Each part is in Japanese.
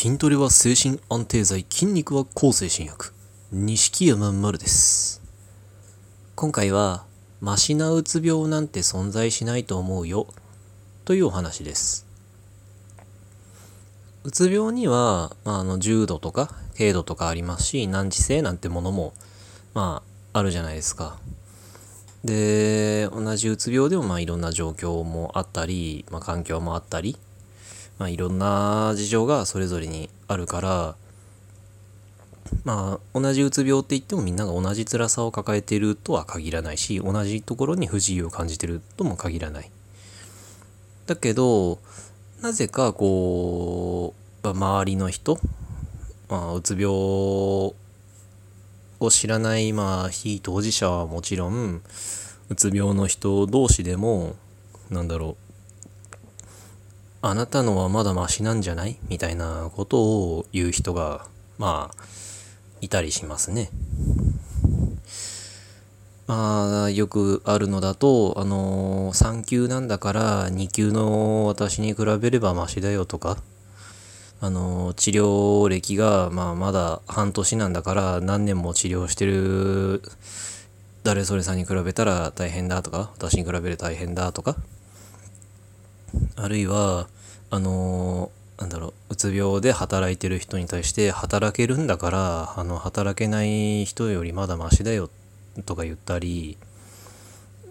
筋トレは精神安定剤筋肉は抗精神薬。錦山丸です。今回はマシなうつ病なんて存在しないと思うよ。というお話です。うつ病には、まあ、あの重度とか軽度とかありますし難治性なんてものもまああるじゃないですか。で同じうつ病でもまあいろんな状況もあったり、まあ、環境もあったりまあ、いろんな事情がそれぞれにあるからまあ同じうつ病って言ってもみんなが同じ辛さを抱えているとは限らないし同じところに不自由を感じてるとも限らない。だけどなぜかこう、まあ、周りの人、まあ、うつ病を知らない、まあ、非当事者はもちろんうつ病の人同士でもなんだろうあなたのはまだマシなんじゃない？みたいなことを言う人が、まあ、いたりしますね。まあ、よくあるのだと、あの3級なんだから2級の私に比べればマシだよとか、あの治療歴が、まあ、まだ半年なんだから何年も治療してる誰それさんに比べたら大変だとか、私に比べる大変だとか、あるいはあの、なんだろううつ病で働いてる人に対して働けるんだからあの働けない人よりまだマシだよとか言ったり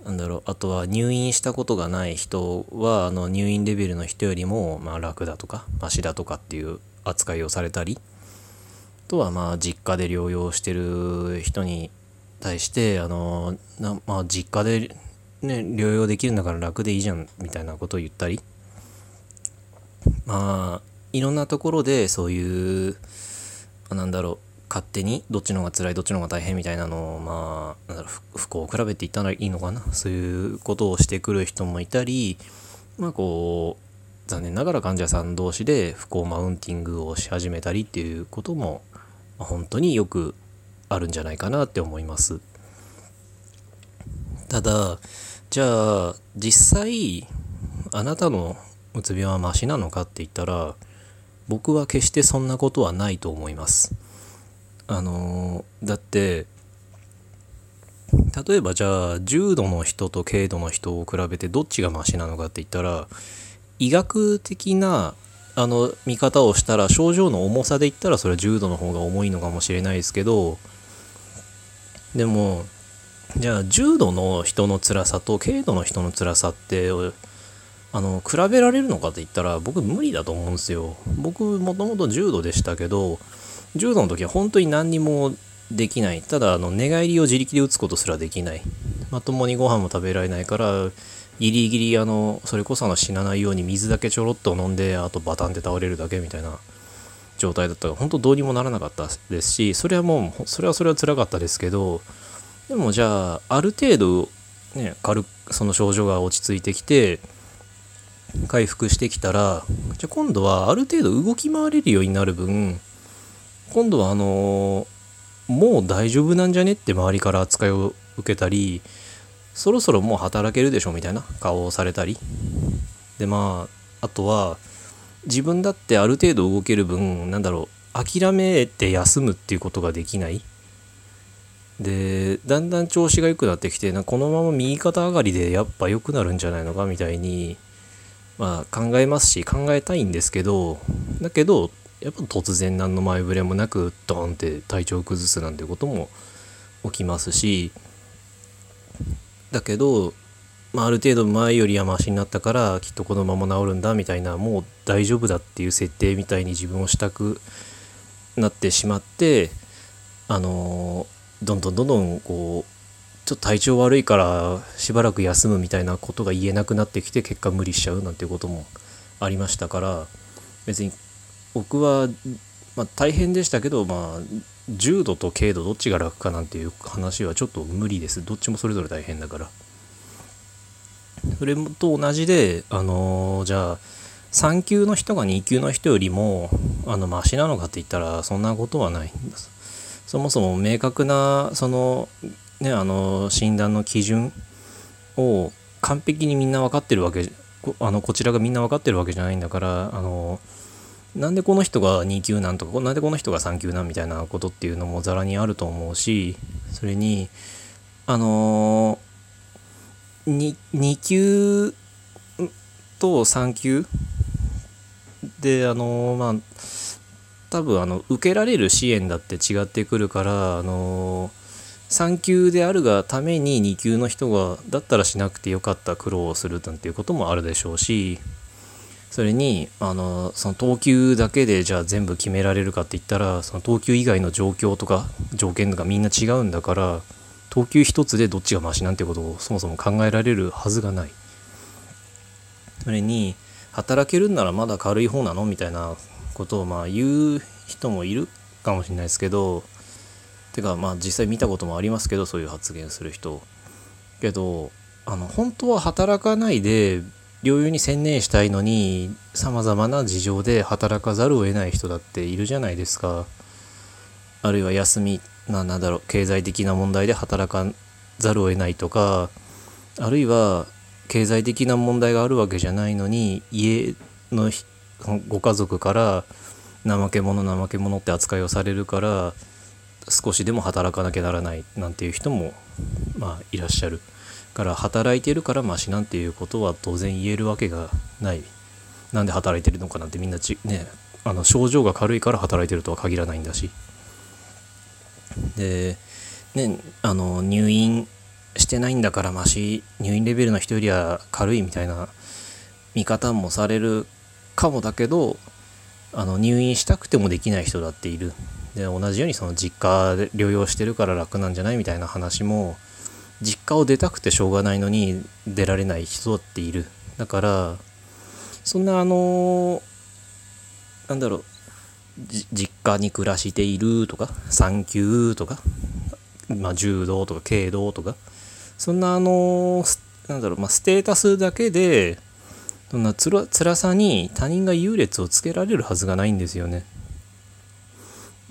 なんだろうあとは入院したことがない人はあの入院レベルの人よりもまあ楽だとかマシだとかっていう扱いをされたりあとはまあ実家で療養してる人に対してあのまあ実家でね、療養できるんだから楽でいいじゃんみたいなことを言ったりまあいろんなところでそういうなんだろう勝手にどっちの方が辛いどっちの方が大変みたいなのをまあなんだろう不幸を比べていったらいいのかな？そういうことをしてくる人もいたりまあこう残念ながら患者さん同士で不幸マウンティングをし始めたりっていうことも本当によくあるんじゃないかなって思います。ただじゃあ実際あなたのうつ病はマシなのかって言ったら僕は決してそんなことはないと思います。あのだって例えばじゃあ重度の人と軽度の人を比べてどっちがマシなのかって言ったら医学的なあの見方をしたら症状の重さで言ったらそれは重度の方が重いのかもしれないですけどでもじゃあ重度の人の辛さと軽度の人の辛さってあの比べられるのかって言ったら僕無理だと思うんですよ。僕もともと重度でしたけど重度の時は本当に何にもできない。ただあの寝返りを自力で打つことすらできない。まともにご飯も食べられないからギリギリあのそれこそあの死なないように水だけちょろっと飲んであとバタンって倒れるだけみたいな状態だったら本当どうにもならなかったですしそれはもうそれはそれは辛かったですけどでもじゃあある程度ね軽くその症状が落ち着いてきて回復してきたらじゃあ今度はある程度動き回れるようになる分今度はあのもう大丈夫なんじゃねって周りから扱いを受けたりそろそろもう働けるでしょみたいな顔をされたり。でまああとは自分だってある程度動ける分なんだろう諦めて休むっていうことができない。でだんだん調子が良くなってきてなこのまま右肩上がりでやっぱ良くなるんじゃないのかみたいにまあ考えますし考えたいんですけどだけどやっぱ突然何の前触れもなくドーンって体調を崩すなんてことも起きますしだけど、まあ、ある程度前よりはマシになったからきっとこのまま治るんだみたいなもう大丈夫だっていう設定みたいに自分をしたくなってしまってあのーどんどんどんどんこうちょっと体調悪いからしばらく休むみたいなことが言えなくなってきて結果無理しちゃうなんていうこともありましたから別に僕は、まあ、大変でしたけどまあ重度と軽度どっちが楽かなんていう話はちょっと無理です。どっちもそれぞれ大変だから。それと同じであのー、じゃあ3級の人が2級の人よりもあのマシなのかって言ったらそんなことはないんです。そもそも明確なそのねあの診断の基準を完璧にみんな分かってるわけあのこちらがみんな分かってるわけじゃないんだからあのなんでこの人が2級なんとかなんでこの人が3級なんみたいなことっていうのもざらにあると思うしそれにあの、2, 級と3級であの、まあ多分あの受けられる支援だって違ってくるからあの3級であるがために2級の人がだったらしなくてよかった苦労をするなんていうこともあるでしょうしそれにあのその等級だけでじゃあ全部決められるかって言ったらその等級以外の状況とか条件とかみんな違うんだから等級一つでどっちがマシなんてことをそもそも考えられるはずがない。それに働けるんならまだ軽い方なのみたいなことをまあ言う人もいるかもしれないですけどてかまあ実際見たこともありますけどそういう発言する人。けどあの本当は働かないで療養に専念したいのにさまざまな事情で働かざるを得ない人だっているじゃないですか。あるいは休みななんだろう経済的な問題で働かざるを得ないとかあるいは経済的な問題があるわけじゃないのに家のご家族から怠け者怠け者って扱いをされるから少しでも働かなきゃならないなんていう人もまあいらっしゃるから働いてるからマシなんていうことは当然言えるわけがない。なんで働いてるのかなんてみんなちねあの症状が軽いから働いてるとは限らないんだし。でねあの入院してないんだからマシ入院レベルの人よりは軽いみたいな見方もされるかもだけどあの入院したくてもできない人だっている。で同じようにその実家で療養してるから楽なんじゃないみたいな話も実家を出たくてしょうがないのに出られない人だっている。だからそんなあのなんだろう実家に暮らしているとか産休とか、まあ、柔道とか軽道とかそんなあのなんだろう、まあ、ステータスだけでそんなつら辛さに他人が優劣をつけられるはずがないんですよね。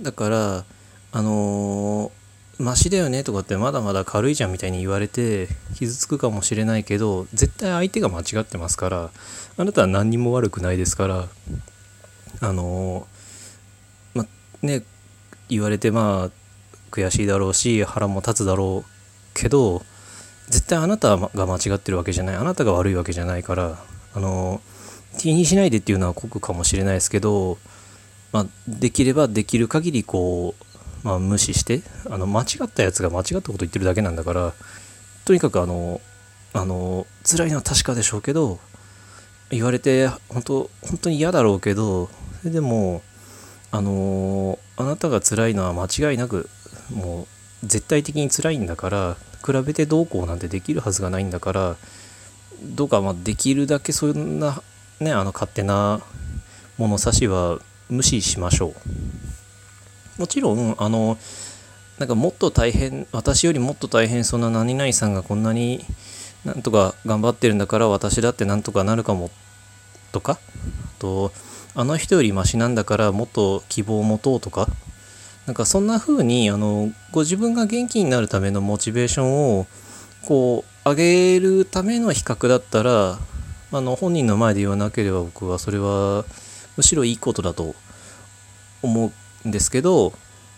だからあのー、マシだよねとかってまだまだ軽いじゃんみたいに言われて傷つくかもしれないけど絶対相手が間違ってますからあなたは何にも悪くないですからあのー、まね言われてまあ悔しいだろうし腹も立つだろうけど絶対あなたが間違ってるわけじゃない。あなたが悪いわけじゃないからあの気にしないでっていうのは酷かもしれないですけど、まあ、できればできる限りこう、まあ、無視してあの間違ったやつが間違ったこと言ってるだけなんだからとにかくあのあの辛いのは確かでしょうけど言われて本当本当に嫌だろうけどでもあのあなたが辛いのは間違いなくもう絶対的に辛いんだから比べてどうこうなんてできるはずがないんだからどうかまできるだけそんなねあの勝手な物差しは無視しましょう。もちろんあのなんかもっと大変私よりもっと大変そんな何々さんがこんなになんとか頑張ってるんだから私だってなんとかなるかもとかあとあの人よりマシなんだからもっと希望を持とうとかなんかそんな風にあのご自分が元気になるためのモチベーションをこう上げるための比較だったらあの本人の前で言わなければ僕はそれはむしろいいことだと思うんですけど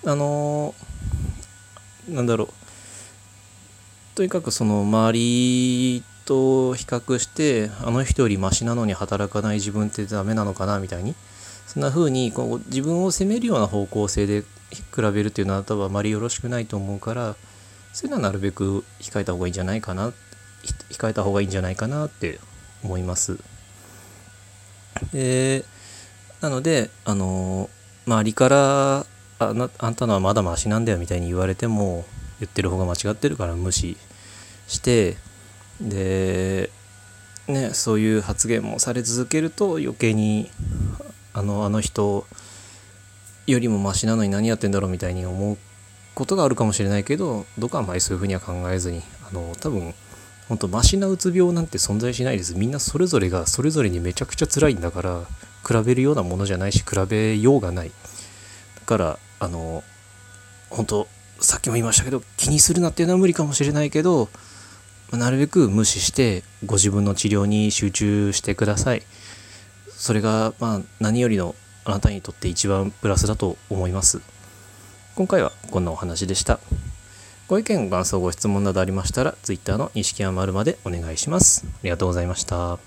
あのなんだろう。とにかくその周りと比較してあの人よりマシなのに働かない自分ってダメなのかなみたいに。そんな風にこう自分を責めるような方向性で比べるっていうのは多分あまりよろしくないと思うからそういうのはなるべく控えた方がいいんじゃないかな控えた方がいいんじゃないかなって思います。でなのであの周りからあなあんたのはまだマシなんだよみたいに言われても言ってる方が間違ってるから無視してでねそういう発言もされ続けると余計にあのあの人よりもマシなのに何やってんだろうみたいに思うことがあるかもしれないけどどこはあまりそういうふうには考えずにあの多分本当マシなうつ病なんて存在しないです。みんなそれぞれがそれぞれにめちゃくちゃ辛いんだから比べるようなものじゃないし比べようがない。だからあの本当さっきも言いましたけど気にするなっていうのは無理かもしれないけどなるべく無視してご自分の治療に集中してください。それがまあ何よりのあなたにとって一番プラスだと思います。今回はこんなお話でした。ご意見ご感想ご質問などありましたら Twitter の錦山丸までお願いします。ありがとうございました。